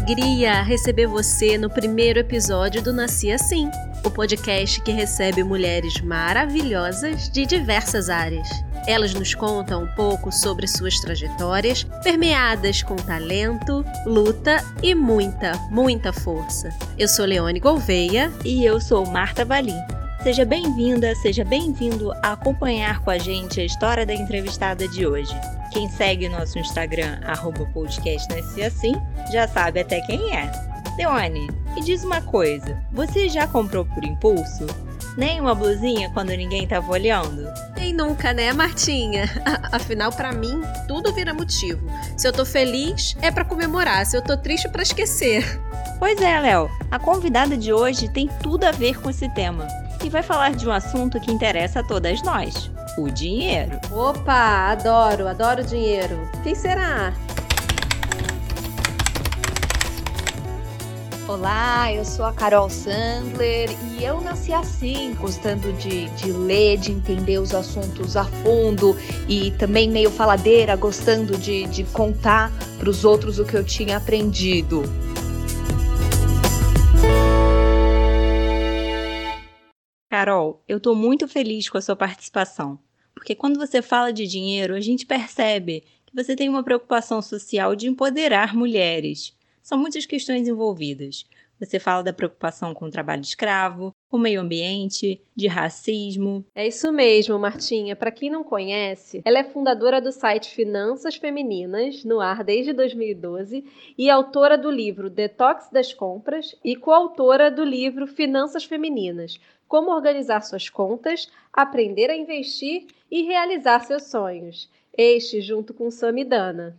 alegria receber você no primeiro episódio do Nasci Assim, o podcast que recebe mulheres maravilhosas de diversas áreas. Elas nos contam um pouco sobre suas trajetórias, permeadas com talento, luta e muita, muita força. Eu sou Leone Gouveia e eu sou Marta Valim. Seja bem-vinda, seja bem-vindo a acompanhar com a gente a história da entrevistada de hoje. Quem segue nosso Instagram, arroba assim, já sabe até quem é. Leone, me diz uma coisa, você já comprou por impulso? Nem uma blusinha quando ninguém tava olhando? Nem nunca, né, Martinha? Afinal, para mim, tudo vira motivo. Se eu tô feliz, é para comemorar. Se eu tô triste, é pra esquecer. Pois é, Léo. A convidada de hoje tem tudo a ver com esse tema e vai falar de um assunto que interessa a todas nós: o dinheiro. Opa, adoro, adoro dinheiro. Quem será? Olá, eu sou a Carol Sandler e eu nasci assim, gostando de, de ler, de entender os assuntos a fundo e também meio faladeira, gostando de, de contar para os outros o que eu tinha aprendido. Carol, eu estou muito feliz com a sua participação, porque quando você fala de dinheiro, a gente percebe que você tem uma preocupação social de empoderar mulheres. São muitas questões envolvidas. Você fala da preocupação com o trabalho escravo, o meio ambiente, de racismo. É isso mesmo, Martinha. Para quem não conhece, ela é fundadora do site Finanças Femininas, no ar desde 2012, e autora do livro Detox das Compras e coautora do livro Finanças Femininas: Como organizar suas contas, aprender a investir e realizar seus sonhos. Este junto com Samidana.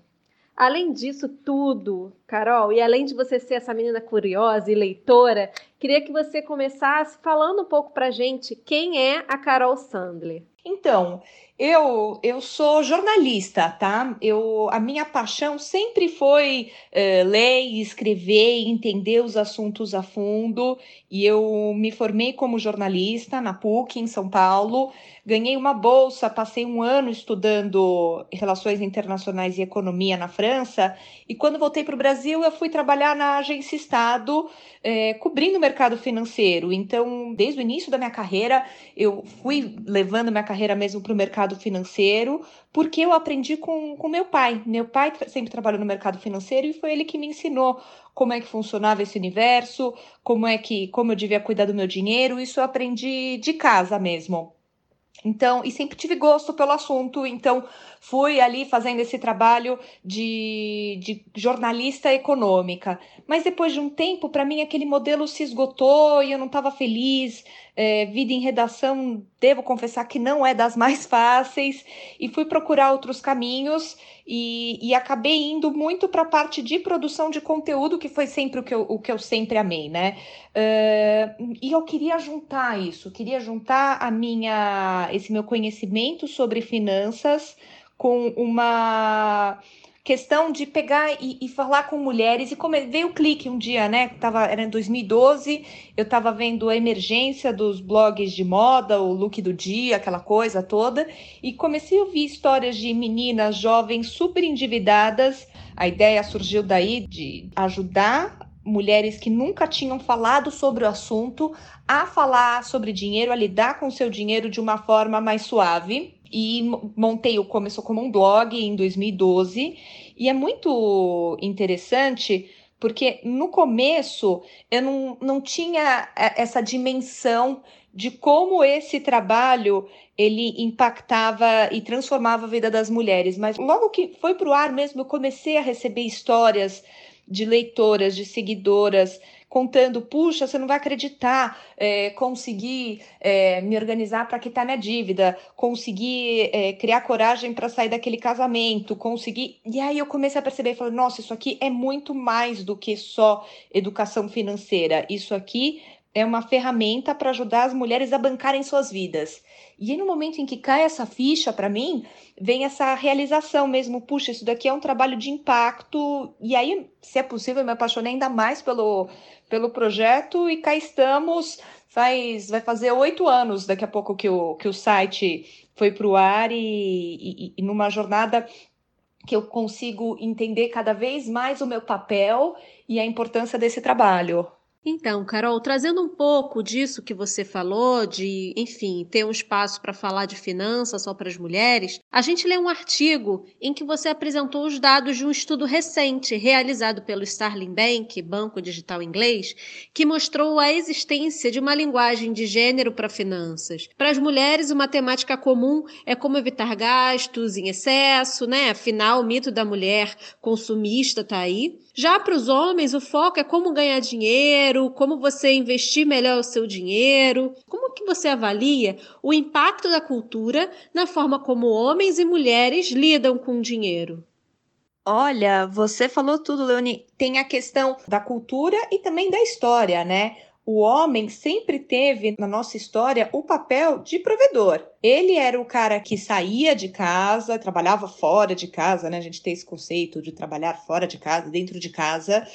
Além disso tudo, Carol, e além de você ser essa menina curiosa e leitora, queria que você começasse falando um pouco pra gente quem é a Carol Sandler. Então, eu, eu sou jornalista, tá? Eu, a minha paixão sempre foi uh, ler, escrever, entender os assuntos a fundo. E eu me formei como jornalista na PUC, em São Paulo. Ganhei uma bolsa, passei um ano estudando Relações Internacionais e Economia na França. E quando voltei para o Brasil, eu fui trabalhar na Agência Estado, é, cobrindo o mercado financeiro. Então, desde o início da minha carreira, eu fui levando minha carreira mesmo para o mercado mercado financeiro, porque eu aprendi com, com meu pai. Meu pai sempre trabalhou no mercado financeiro e foi ele que me ensinou como é que funcionava esse universo, como é que como eu devia cuidar do meu dinheiro. Isso eu aprendi de casa mesmo. Então, e sempre tive gosto pelo assunto, então fui ali fazendo esse trabalho de, de jornalista econômica. Mas depois de um tempo, para mim, aquele modelo se esgotou e eu não estava feliz. É, vida em redação, devo confessar que não é das mais fáceis, e fui procurar outros caminhos e, e acabei indo muito para a parte de produção de conteúdo, que foi sempre o que eu, o que eu sempre amei, né? Uh, e eu queria juntar isso, queria juntar a minha, esse meu conhecimento sobre finanças com uma questão de pegar e, e, falar com mulheres e como veio o clique um dia, né? Tava, era em 2012, eu estava vendo a emergência dos blogs de moda, o look do dia, aquela coisa toda, e comecei a ouvir histórias de meninas jovens super endividadas. A ideia surgiu daí de ajudar mulheres que nunca tinham falado sobre o assunto a falar sobre dinheiro, a lidar com o seu dinheiro de uma forma mais suave e montei o Começou como um blog em 2012. E é muito interessante porque no começo eu não, não tinha essa dimensão de como esse trabalho ele impactava e transformava a vida das mulheres. Mas logo que foi para o ar mesmo, eu comecei a receber histórias de leitoras, de seguidoras contando, puxa, você não vai acreditar, é, conseguir é, me organizar para quitar minha dívida, conseguir é, criar coragem para sair daquele casamento, conseguir. E aí eu comecei a perceber, falei, nossa, isso aqui é muito mais do que só educação financeira. Isso aqui é uma ferramenta para ajudar as mulheres a bancarem suas vidas. E aí, no momento em que cai essa ficha para mim, vem essa realização mesmo. Puxa, isso daqui é um trabalho de impacto. E aí, se é possível, eu me apaixonei ainda mais pelo, pelo projeto. E cá estamos. Faz, vai fazer oito anos daqui a pouco que o, que o site foi para o ar e, e, e numa jornada que eu consigo entender cada vez mais o meu papel e a importância desse trabalho. Então, Carol, trazendo um pouco disso que você falou, de, enfim, ter um espaço para falar de finanças só para as mulheres, a gente lê um artigo em que você apresentou os dados de um estudo recente realizado pelo Starling Bank, Banco Digital Inglês, que mostrou a existência de uma linguagem de gênero para finanças. Para as mulheres, uma temática comum é como evitar gastos em excesso, né? Afinal, o mito da mulher consumista está aí. Já para os homens, o foco é como ganhar dinheiro, como você investir melhor o seu dinheiro. Como que você avalia o impacto da cultura na forma como homens e mulheres lidam com o dinheiro? Olha, você falou tudo, Leone. Tem a questão da cultura e também da história, né? o homem sempre teve na nossa história o papel de provedor. Ele era o cara que saía de casa, trabalhava fora de casa, né? A gente tem esse conceito de trabalhar fora de casa, dentro de casa,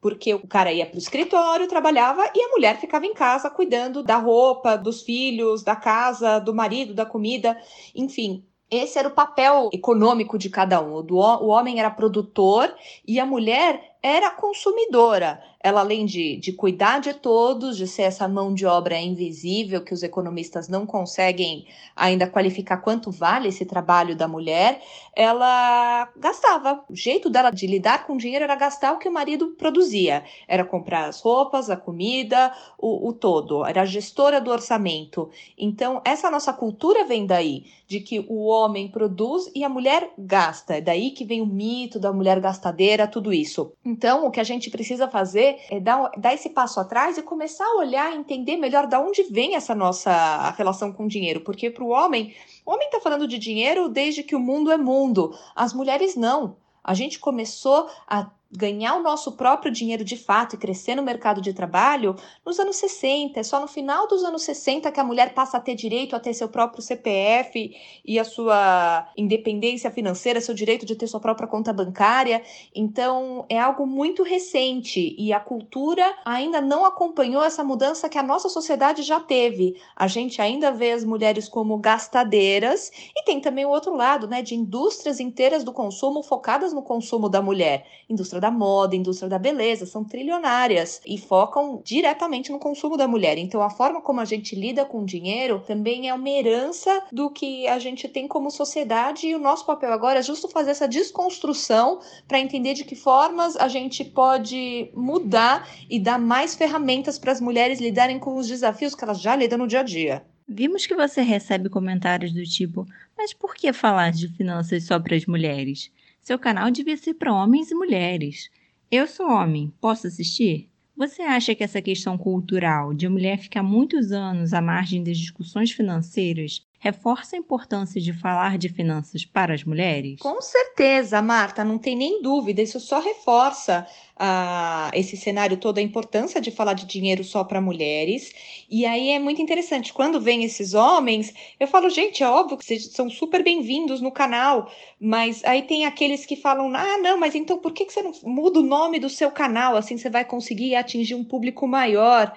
porque o cara ia para o escritório, trabalhava e a mulher ficava em casa cuidando da roupa, dos filhos, da casa, do marido, da comida, enfim. Esse era o papel econômico de cada um. O homem era produtor e a mulher era consumidora. Ela, além de, de cuidar de todos, de ser essa mão de obra invisível que os economistas não conseguem ainda qualificar quanto vale esse trabalho da mulher, ela gastava. O jeito dela de lidar com dinheiro era gastar o que o marido produzia. Era comprar as roupas, a comida, o, o todo. Era gestora do orçamento. Então, essa nossa cultura vem daí, de que o homem produz e a mulher gasta. É daí que vem o mito da mulher gastadeira, tudo isso. Então, o que a gente precisa fazer é dar, dar esse passo atrás e começar a olhar entender melhor de onde vem essa nossa relação com o dinheiro. Porque para o homem, o homem está falando de dinheiro desde que o mundo é mundo. As mulheres não. A gente começou a ganhar o nosso próprio dinheiro de fato e crescer no mercado de trabalho nos anos 60. É só no final dos anos 60 que a mulher passa a ter direito a ter seu próprio CPF e a sua independência financeira, seu direito de ter sua própria conta bancária. Então, é algo muito recente e a cultura ainda não acompanhou essa mudança que a nossa sociedade já teve. A gente ainda vê as mulheres como gastadeiras e tem também o outro lado, né, de indústrias inteiras do consumo focadas no consumo da mulher. Indústria indústria da moda, indústria da beleza, são trilionárias e focam diretamente no consumo da mulher. Então, a forma como a gente lida com o dinheiro também é uma herança do que a gente tem como sociedade e o nosso papel agora é justo fazer essa desconstrução para entender de que formas a gente pode mudar e dar mais ferramentas para as mulheres lidarem com os desafios que elas já lidam no dia a dia. Vimos que você recebe comentários do tipo: mas por que falar de finanças só para as mulheres? Seu canal devia ser para homens e mulheres. Eu sou homem, posso assistir? Você acha que essa questão cultural de a mulher ficar muitos anos à margem das discussões financeiras reforça a importância de falar de finanças para as mulheres? Com certeza, Marta, não tem nem dúvida. Isso só reforça uh, esse cenário todo, a importância de falar de dinheiro só para mulheres. E aí é muito interessante. Quando vem esses homens, eu falo, gente, é óbvio que vocês são super bem-vindos no canal, mas aí tem aqueles que falam, ah, não, mas então por que, que você não muda o nome do seu canal? Assim você vai conseguir atingir um público maior.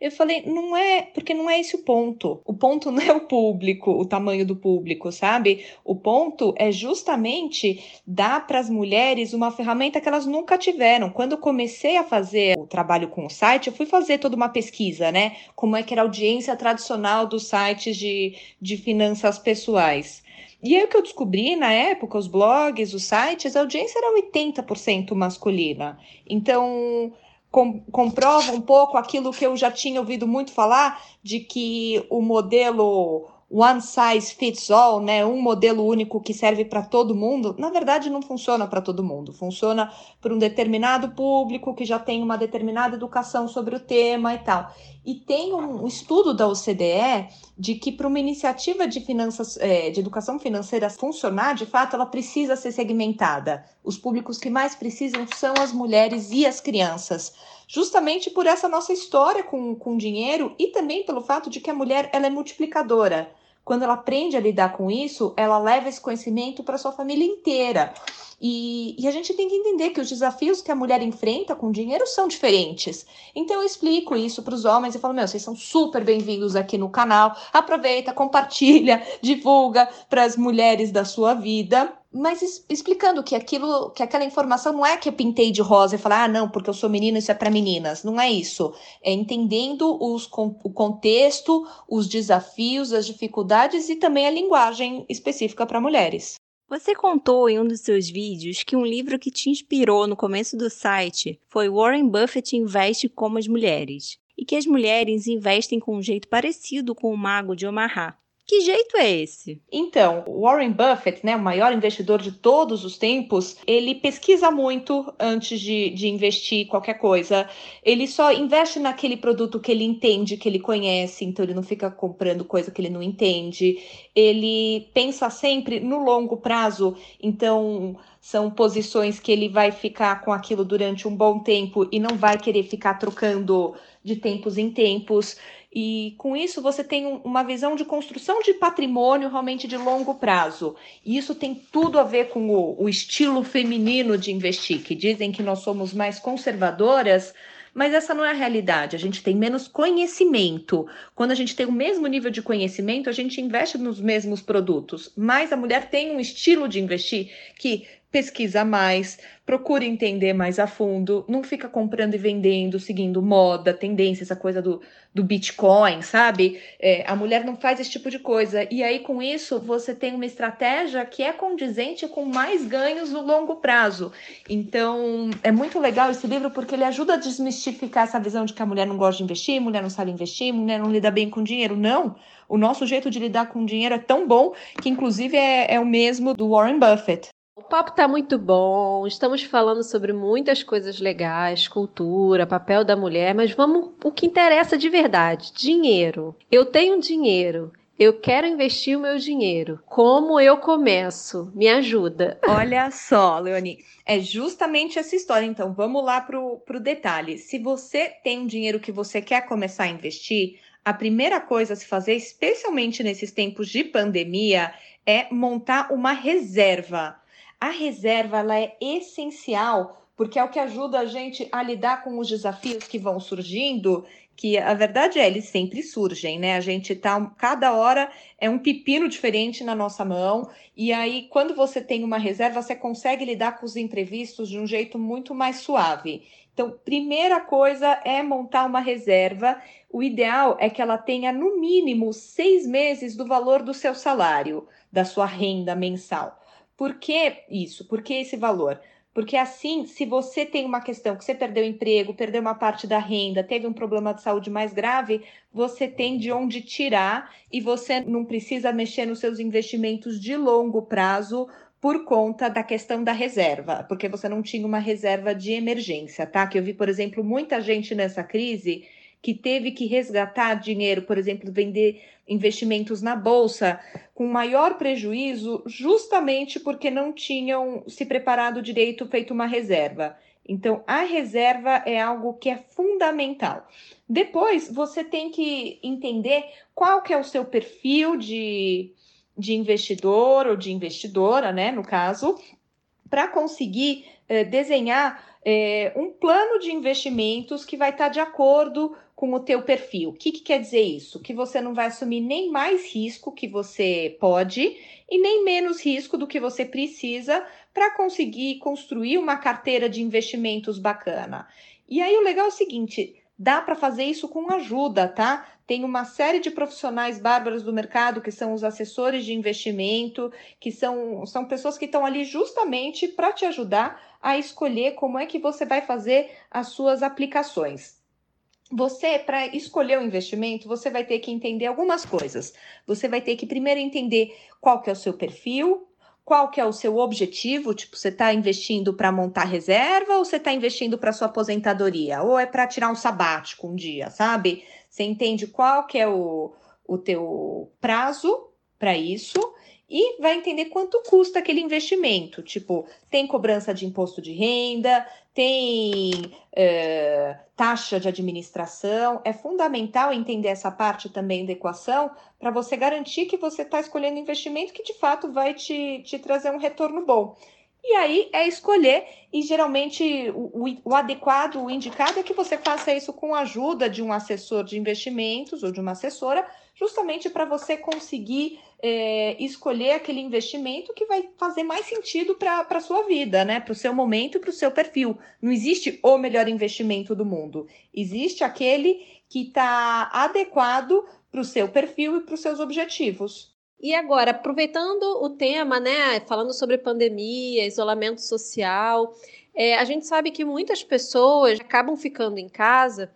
Eu falei, não é, porque não é esse o ponto. O ponto não é o público, o tamanho do público, sabe? O ponto é justamente dar para as mulheres uma ferramenta que elas nunca tiveram. Quando eu comecei a fazer o trabalho com o site, eu fui fazer toda uma pesquisa, né? Como é que era a audiência tradicional dos sites de, de finanças pessoais. E aí o que eu descobri na época, os blogs, os sites, a audiência era 80% masculina. Então, com, comprova um pouco aquilo que eu já tinha ouvido muito falar, de que o modelo one size fits all, né, um modelo único que serve para todo mundo, na verdade não funciona para todo mundo. Funciona para um determinado público que já tem uma determinada educação sobre o tema e tal. E tem um estudo da OCDE de que para uma iniciativa de finanças, é, de educação financeira funcionar, de fato, ela precisa ser segmentada. Os públicos que mais precisam são as mulheres e as crianças justamente por essa nossa história com, com dinheiro e também pelo fato de que a mulher ela é multiplicadora. Quando ela aprende a lidar com isso, ela leva esse conhecimento para sua família inteira. E, e, a gente tem que entender que os desafios que a mulher enfrenta com dinheiro são diferentes. Então eu explico isso para os homens e falo: meu, vocês são super bem-vindos aqui no canal. Aproveita, compartilha, divulga para as mulheres da sua vida mas explicando que aquilo, que aquela informação não é que eu pintei de rosa e falar, ah, não, porque eu sou menina, isso é para meninas. Não é isso. É entendendo os, o contexto, os desafios, as dificuldades e também a linguagem específica para mulheres. Você contou em um dos seus vídeos que um livro que te inspirou no começo do site foi Warren Buffett Investe como as Mulheres, e que as mulheres investem com um jeito parecido com o Mago de Omaha. Que jeito é esse? Então, Warren Buffett, né, o maior investidor de todos os tempos, ele pesquisa muito antes de, de investir qualquer coisa. Ele só investe naquele produto que ele entende, que ele conhece, então ele não fica comprando coisa que ele não entende. Ele pensa sempre no longo prazo, então são posições que ele vai ficar com aquilo durante um bom tempo e não vai querer ficar trocando de tempos em tempos. E com isso você tem uma visão de construção de patrimônio realmente de longo prazo. E isso tem tudo a ver com o, o estilo feminino de investir, que dizem que nós somos mais conservadoras, mas essa não é a realidade. A gente tem menos conhecimento. Quando a gente tem o mesmo nível de conhecimento, a gente investe nos mesmos produtos. Mas a mulher tem um estilo de investir que pesquisa mais, procura entender mais a fundo, não fica comprando e vendendo, seguindo moda, tendência, essa coisa do, do Bitcoin, sabe? É, a mulher não faz esse tipo de coisa. E aí, com isso, você tem uma estratégia que é condizente com mais ganhos no longo prazo. Então, é muito legal esse livro porque ele ajuda a desmistificar essa visão de que a mulher não gosta de investir, mulher não sabe investir, mulher não lida bem com dinheiro. Não! O nosso jeito de lidar com dinheiro é tão bom que, inclusive, é, é o mesmo do Warren Buffett. O papo tá muito bom, estamos falando sobre muitas coisas legais, cultura, papel da mulher, mas vamos o que interessa de verdade: dinheiro. Eu tenho dinheiro, eu quero investir o meu dinheiro. Como eu começo? Me ajuda. Olha só, Leoni, é justamente essa história. Então, vamos lá pro, pro detalhe. Se você tem um dinheiro que você quer começar a investir, a primeira coisa a se fazer, especialmente nesses tempos de pandemia, é montar uma reserva. A reserva ela é essencial porque é o que ajuda a gente a lidar com os desafios que vão surgindo, que a verdade é, eles sempre surgem, né? A gente tá cada hora é um pepino diferente na nossa mão, e aí quando você tem uma reserva, você consegue lidar com os imprevistos de um jeito muito mais suave. Então, primeira coisa é montar uma reserva. O ideal é que ela tenha no mínimo seis meses do valor do seu salário, da sua renda mensal. Por que isso? Por que esse valor? Porque assim, se você tem uma questão que você perdeu emprego, perdeu uma parte da renda, teve um problema de saúde mais grave, você tem de onde tirar e você não precisa mexer nos seus investimentos de longo prazo por conta da questão da reserva, porque você não tinha uma reserva de emergência, tá? Que eu vi, por exemplo, muita gente nessa crise que teve que resgatar dinheiro, por exemplo, vender investimentos na bolsa com maior prejuízo, justamente porque não tinham se preparado direito, feito uma reserva. Então, a reserva é algo que é fundamental. Depois, você tem que entender qual que é o seu perfil de, de investidor ou de investidora, né, no caso, para conseguir eh, desenhar eh, um plano de investimentos que vai estar de acordo com o teu perfil. O que, que quer dizer isso? Que você não vai assumir nem mais risco que você pode e nem menos risco do que você precisa para conseguir construir uma carteira de investimentos bacana. E aí o legal é o seguinte, dá para fazer isso com ajuda, tá? Tem uma série de profissionais bárbaros do mercado que são os assessores de investimento, que são, são pessoas que estão ali justamente para te ajudar a escolher como é que você vai fazer as suas aplicações. Você, para escolher o investimento, você vai ter que entender algumas coisas. Você vai ter que primeiro entender qual que é o seu perfil, qual que é o seu objetivo, tipo, você está investindo para montar reserva ou você está investindo para sua aposentadoria? Ou é para tirar um sabático um dia, sabe? Você entende qual que é o, o teu prazo para isso e vai entender quanto custa aquele investimento. Tipo, tem cobrança de imposto de renda, tem é, taxa de administração. É fundamental entender essa parte também da equação para você garantir que você está escolhendo investimento que de fato vai te, te trazer um retorno bom. E aí é escolher, e geralmente o, o, o, adequado, o indicado é que você faça isso com a ajuda de um assessor de investimentos ou de uma assessora, justamente para você conseguir é, escolher aquele investimento que vai fazer mais sentido para a sua vida, né? Para o seu momento e para o seu perfil. Não existe o melhor investimento do mundo. Existe aquele que está adequado para o seu perfil e para os seus objetivos. E agora, aproveitando o tema, né, falando sobre pandemia, isolamento social, é, a gente sabe que muitas pessoas acabam ficando em casa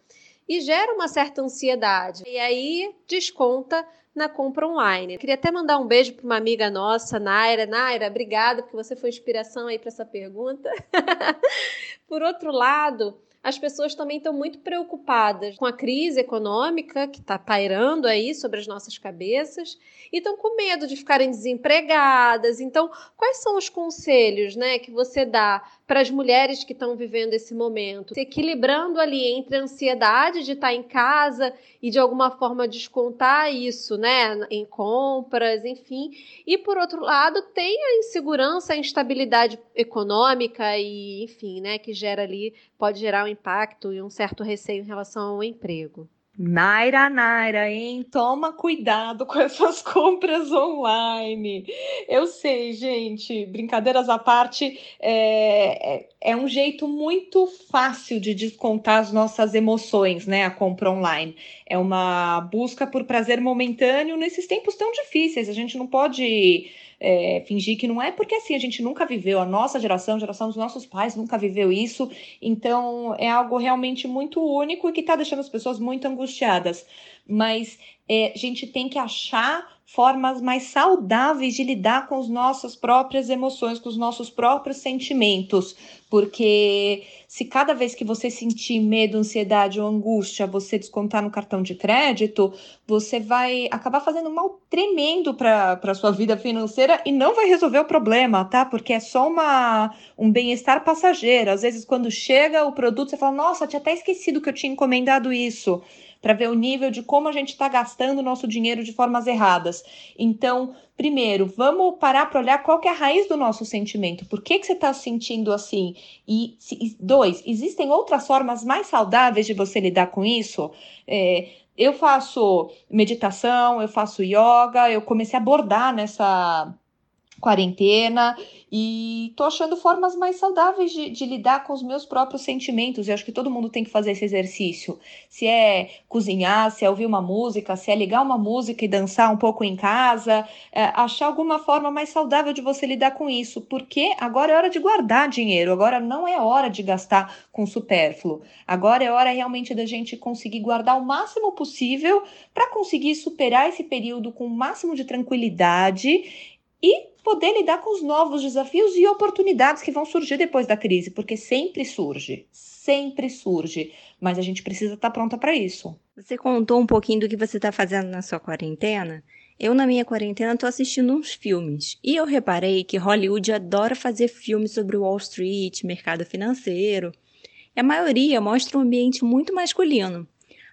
e gera uma certa ansiedade. E aí desconta na compra online. Queria até mandar um beijo para uma amiga nossa, Naira. Naira, obrigada porque você foi inspiração aí para essa pergunta. Por outro lado, as pessoas também estão muito preocupadas com a crise econômica que está pairando aí sobre as nossas cabeças e estão com medo de ficarem desempregadas. Então, quais são os conselhos né, que você dá para as mulheres que estão vivendo esse momento? Se equilibrando ali entre a ansiedade de estar em casa e de alguma forma descontar isso né, em compras, enfim. E, por outro lado, tem a insegurança, a instabilidade econômica e, enfim, né, que gera ali, pode gerar um impacto e um certo receio em relação ao emprego. Naira, Naira, hein? Toma cuidado com essas compras online. Eu sei, gente, brincadeiras à parte, é, é, é, um jeito muito fácil de descontar as nossas emoções, né? A compra online. É uma busca por prazer momentâneo nesses tempos tão difíceis. A gente não pode é, fingir que não é, porque assim, a gente nunca viveu, a nossa geração, a geração dos nossos pais nunca viveu isso, então é algo realmente muito único e que está deixando as pessoas muito angustiadas. Mas é, a gente tem que achar formas mais saudáveis de lidar com as nossas próprias emoções, com os nossos próprios sentimentos, porque se cada vez que você sentir medo, ansiedade ou angústia, você descontar no cartão de crédito, você vai acabar fazendo um mal tremendo para a sua vida financeira e não vai resolver o problema, tá? Porque é só uma, um bem-estar passageiro. Às vezes, quando chega o produto, você fala: Nossa, tinha até esquecido que eu tinha encomendado isso para ver o nível de como a gente está gastando o nosso dinheiro de formas erradas. Então, primeiro, vamos parar para olhar qual é a raiz do nosso sentimento. Por que, que você está sentindo assim? E se, dois, existem outras formas mais saudáveis de você lidar com isso? É, eu faço meditação, eu faço yoga, eu comecei a abordar nessa quarentena e tô achando formas mais saudáveis de, de, lidar com os meus próprios sentimentos. Eu acho que todo mundo tem que fazer esse exercício. Se é cozinhar, se é ouvir uma música, se é ligar uma música e dançar um pouco em casa, é, achar alguma forma mais saudável de você lidar com isso, porque agora é hora de guardar dinheiro, agora não é hora de gastar com supérfluo. Agora é hora realmente da gente conseguir guardar o máximo possível para conseguir superar esse período com o máximo de tranquilidade e poder lidar com os novos desafios e oportunidades que vão surgir depois da crise, porque sempre surge, sempre surge, mas a gente precisa estar pronta para isso. Você contou um pouquinho do que você está fazendo na sua quarentena? Eu, na minha quarentena, estou assistindo uns filmes. E eu reparei que Hollywood adora fazer filmes sobre Wall Street, mercado financeiro. E a maioria mostra um ambiente muito masculino.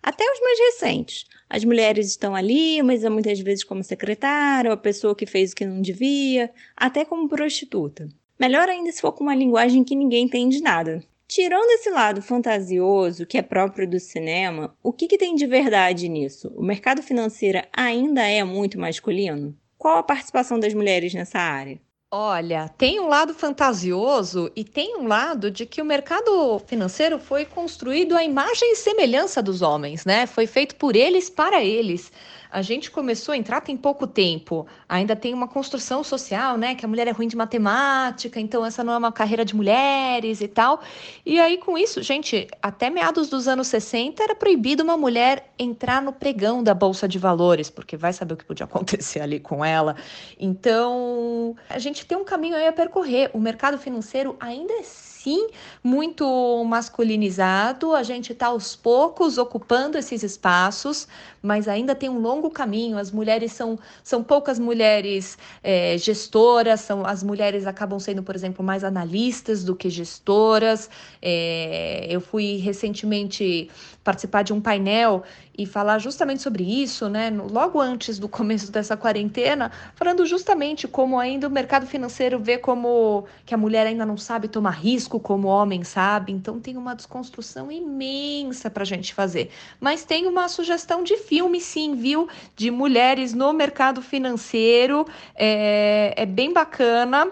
Até os mais recentes. As mulheres estão ali, mas é muitas vezes como secretária, ou a pessoa que fez o que não devia, até como prostituta. Melhor ainda se for com uma linguagem que ninguém entende nada. Tirando esse lado fantasioso que é próprio do cinema, o que, que tem de verdade nisso? O mercado financeiro ainda é muito masculino? Qual a participação das mulheres nessa área? Olha, tem um lado fantasioso e tem um lado de que o mercado financeiro foi construído à imagem e semelhança dos homens, né? Foi feito por eles para eles a gente começou a entrar tem pouco tempo. Ainda tem uma construção social, né? Que a mulher é ruim de matemática, então essa não é uma carreira de mulheres e tal. E aí, com isso, gente, até meados dos anos 60 era proibido uma mulher entrar no pregão da Bolsa de Valores, porque vai saber o que podia acontecer ali com ela. Então, a gente tem um caminho aí a percorrer. O mercado financeiro ainda é sim muito masculinizado, a gente está aos poucos ocupando esses espaços, mas ainda tem um longo caminho. As mulheres são, são poucas mulheres é, gestoras, são, as mulheres acabam sendo, por exemplo, mais analistas do que gestoras. É, eu fui recentemente participar de um painel e falar justamente sobre isso, né? Logo antes do começo dessa quarentena, falando justamente como ainda o mercado financeiro vê como que a mulher ainda não sabe tomar risco como o homem sabe. Então tem uma desconstrução imensa para a gente fazer. Mas tem uma sugestão de filme, sim, viu? De mulheres no mercado financeiro. É, é bem bacana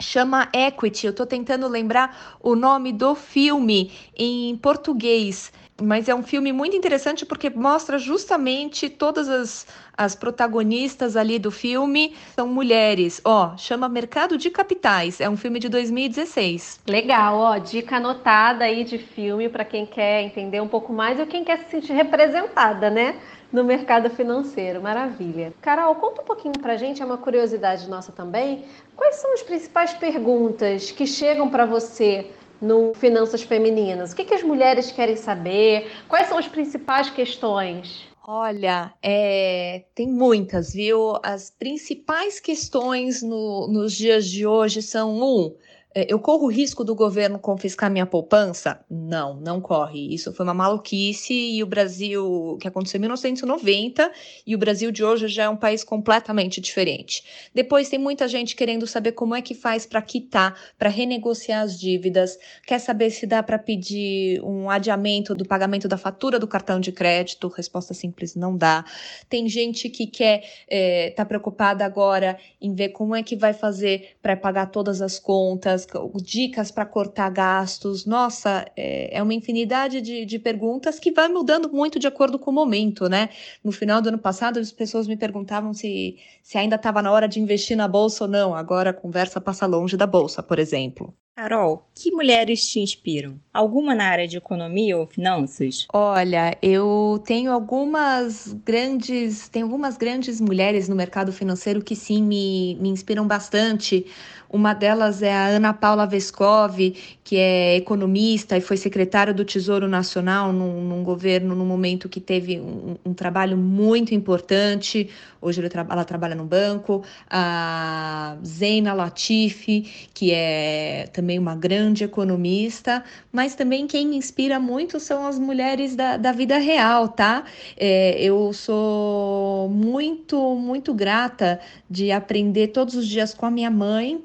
chama Equity. Eu estou tentando lembrar o nome do filme em português, mas é um filme muito interessante porque mostra justamente todas as, as protagonistas ali do filme são mulheres. Ó, chama Mercado de Capitais. É um filme de 2016. Legal, ó, dica anotada aí de filme para quem quer entender um pouco mais ou quem quer se sentir representada, né? no mercado financeiro. Maravilha. Carol, conta um pouquinho para a gente, é uma curiosidade nossa também. Quais são as principais perguntas que chegam para você no Finanças Femininas? O que, que as mulheres querem saber? Quais são as principais questões? Olha, é, tem muitas, viu? As principais questões no, nos dias de hoje são um eu corro o risco do governo confiscar minha poupança? Não, não corre. Isso foi uma maluquice e o Brasil, que aconteceu em 1990, e o Brasil de hoje já é um país completamente diferente. Depois tem muita gente querendo saber como é que faz para quitar, para renegociar as dívidas, quer saber se dá para pedir um adiamento do pagamento da fatura do cartão de crédito. Resposta simples, não dá. Tem gente que quer, é, preocupada agora em ver como é que vai fazer para pagar todas as contas dicas para cortar gastos. Nossa, é, é uma infinidade de, de perguntas que vai mudando muito de acordo com o momento, né? No final do ano passado, as pessoas me perguntavam se, se ainda estava na hora de investir na bolsa ou não. Agora a conversa passa longe da bolsa, por exemplo. Carol, que mulheres te inspiram? Alguma na área de economia ou finanças? Olha, eu tenho algumas grandes, tem algumas grandes mulheres no mercado financeiro que sim me, me inspiram bastante. Uma delas é a Ana Paula Vescov, que é economista e foi secretária do Tesouro Nacional num, num governo, num momento que teve um, um trabalho muito importante. Hoje tra ela trabalha no banco. A Zeina Latifi, que é também uma grande economista. Mas também quem me inspira muito são as mulheres da, da vida real, tá? É, eu sou muito, muito grata de aprender todos os dias com a minha mãe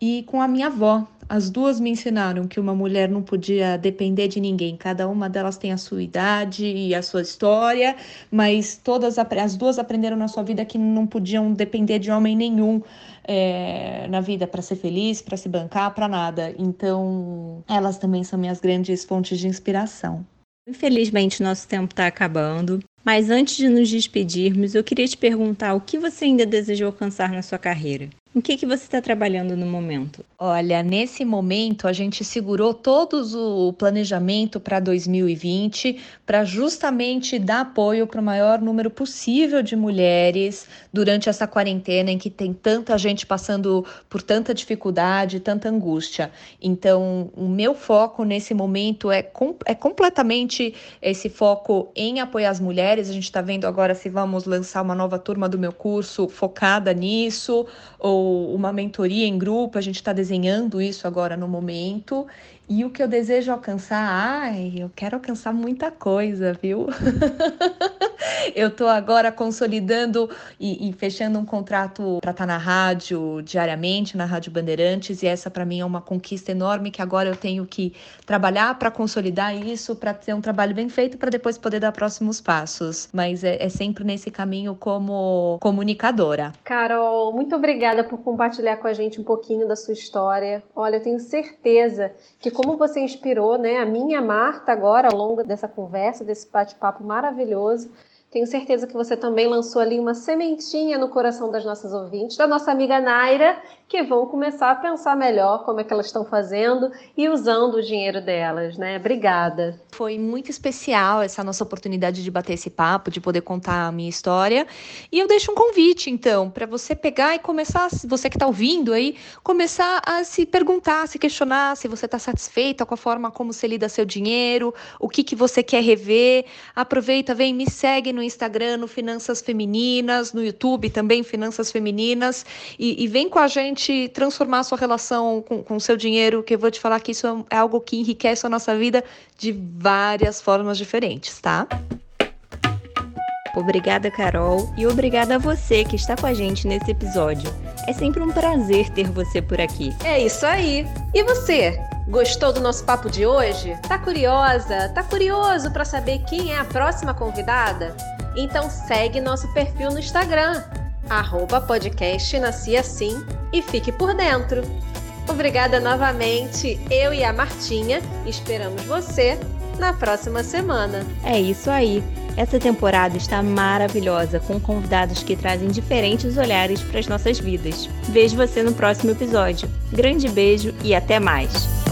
e com a minha avó. As duas me ensinaram que uma mulher não podia depender de ninguém. Cada uma delas tem a sua idade e a sua história, mas todas as duas aprenderam na sua vida que não podiam depender de homem nenhum é, na vida para ser feliz, para se bancar, para nada. Então, elas também são minhas grandes fontes de inspiração. Infelizmente, nosso tempo está acabando. Mas antes de nos despedirmos, eu queria te perguntar o que você ainda deseja alcançar na sua carreira. O que, que você está trabalhando no momento? Olha, nesse momento a gente segurou todos o planejamento para 2020 para justamente dar apoio para o maior número possível de mulheres durante essa quarentena em que tem tanta gente passando por tanta dificuldade, tanta angústia. Então, o meu foco nesse momento é, com, é completamente esse foco em apoiar as mulheres. A gente está vendo agora se vamos lançar uma nova turma do meu curso focada nisso ou uma mentoria em grupo, a gente está desenhando isso agora no momento. E o que eu desejo alcançar, ai, eu quero alcançar muita coisa, viu? eu estou agora consolidando e, e, fechando um contrato para estar tá na rádio diariamente, na Rádio Bandeirantes, e essa para mim é uma conquista enorme que agora eu tenho que trabalhar para consolidar isso, para ter um trabalho bem feito, para depois poder dar próximos passos. Mas é, é sempre nesse caminho como comunicadora. Carol, muito obrigada por compartilhar com a gente um pouquinho da sua história. Olha, eu tenho certeza que como você inspirou né, a minha Marta agora ao longo dessa conversa, desse bate-papo maravilhoso. Tenho certeza que você também lançou ali uma sementinha no coração das nossas ouvintes, da nossa amiga Naira, que vão começar a pensar melhor como é que elas estão fazendo e usando o dinheiro delas, né? Obrigada. Foi muito especial essa nossa oportunidade de bater esse papo, de poder contar a minha história. E eu deixo um convite, então, para você pegar e começar, você que está ouvindo aí, começar a se perguntar, se questionar se você está satisfeita com a forma como você lida seu dinheiro, o que, que você quer rever. Aproveita, vem, me segue no Instagram, no Finanças Femininas, no YouTube também, Finanças Femininas, e, e vem com a gente transformar a sua relação com o seu dinheiro, que eu vou te falar que isso é algo que enriquece a nossa vida de várias formas diferentes, tá? Obrigada, Carol, e obrigada a você que está com a gente nesse episódio. É sempre um prazer ter você por aqui. É isso aí. E você? Gostou do nosso papo de hoje? Tá curiosa? Tá curioso para saber quem é a próxima convidada? Então segue nosso perfil no Instagram, arroba podcast Nasci Assim e fique por dentro. Obrigada novamente, eu e a Martinha. Esperamos você na próxima semana. É isso aí. Essa temporada está maravilhosa, com convidados que trazem diferentes olhares para as nossas vidas. Vejo você no próximo episódio. Grande beijo e até mais!